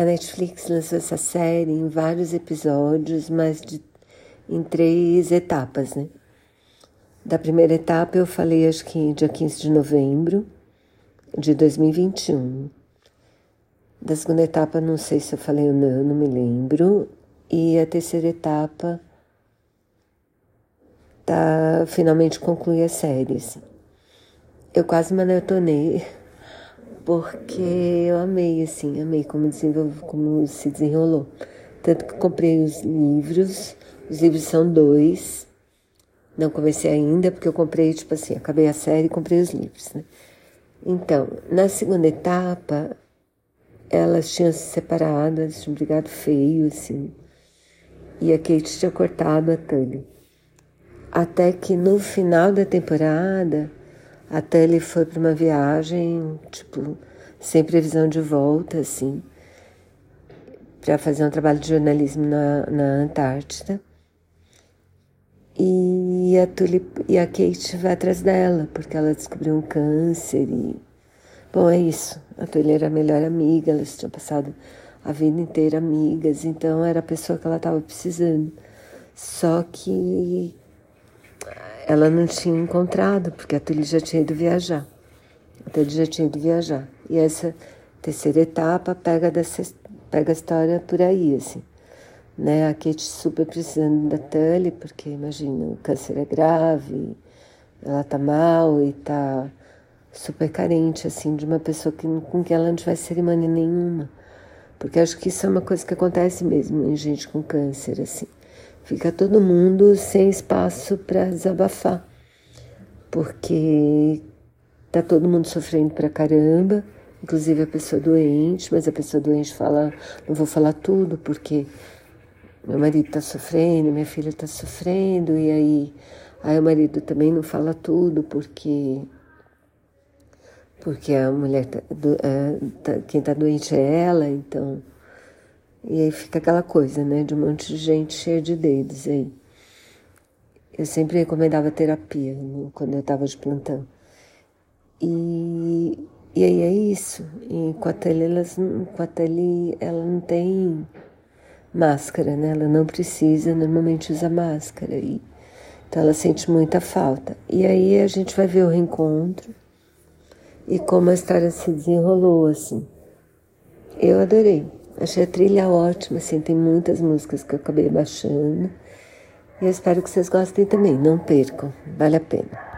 A Netflix lançou essa série em vários episódios, mas de, em três etapas, né? Da primeira etapa eu falei acho que dia 15 de novembro de 2021. Da segunda etapa não sei se eu falei ou não, não me lembro. E a terceira etapa tá finalmente conclui a série. Assim. Eu quase maratonei porque eu amei assim, amei como como se desenrolou. Tanto que comprei os livros, os livros são dois. Não comecei ainda porque eu comprei tipo assim, acabei a série e comprei os livros, né? Então, na segunda etapa, elas tinham se separado, elas tinham brigado feio, assim. E a Kate tinha cortado a Tully. Até que no final da temporada, a Tully foi para uma viagem, tipo, sem previsão de volta, assim, para fazer um trabalho de jornalismo na, na Antártida. E a, Tulip, e a Kate vai atrás dela, porque ela descobriu um câncer e... Bom, é isso. A Tulip era a melhor amiga, elas tinham passado a vida inteira amigas, então era a pessoa que ela estava precisando. Só que ela não tinha encontrado, porque a Tulip já tinha ido viajar. A Tulip já tinha ido viajar. E essa terceira etapa pega, dessa, pega a história por aí, assim né? A Kate super precisando da Tully, porque imagina, o câncer é grave, ela tá mal e tá super carente, assim, de uma pessoa que, com quem ela não tivesse cerimônia nenhuma. Porque acho que isso é uma coisa que acontece mesmo em gente com câncer, assim. Fica todo mundo sem espaço para desabafar. Porque tá todo mundo sofrendo pra caramba, inclusive a pessoa doente, mas a pessoa doente fala, não vou falar tudo, porque meu marido está sofrendo, minha filha está sofrendo, e aí, aí o marido também não fala tudo porque porque a mulher tá, do, é, tá, quem está doente é ela, então e aí fica aquela coisa, né, de um monte de gente cheia de dedos aí. Eu sempre recomendava terapia no, quando eu estava de plantão. E, e aí é isso. E com a Tele, elas, com a Tele, ela não tem máscara, né? Ela não precisa, normalmente usa máscara. E, então ela sente muita falta. E aí a gente vai ver o reencontro e como a história se desenrolou, assim. Eu adorei. Achei a trilha ótima, assim, tem muitas músicas que eu acabei baixando. E eu espero que vocês gostem também. Não percam, vale a pena.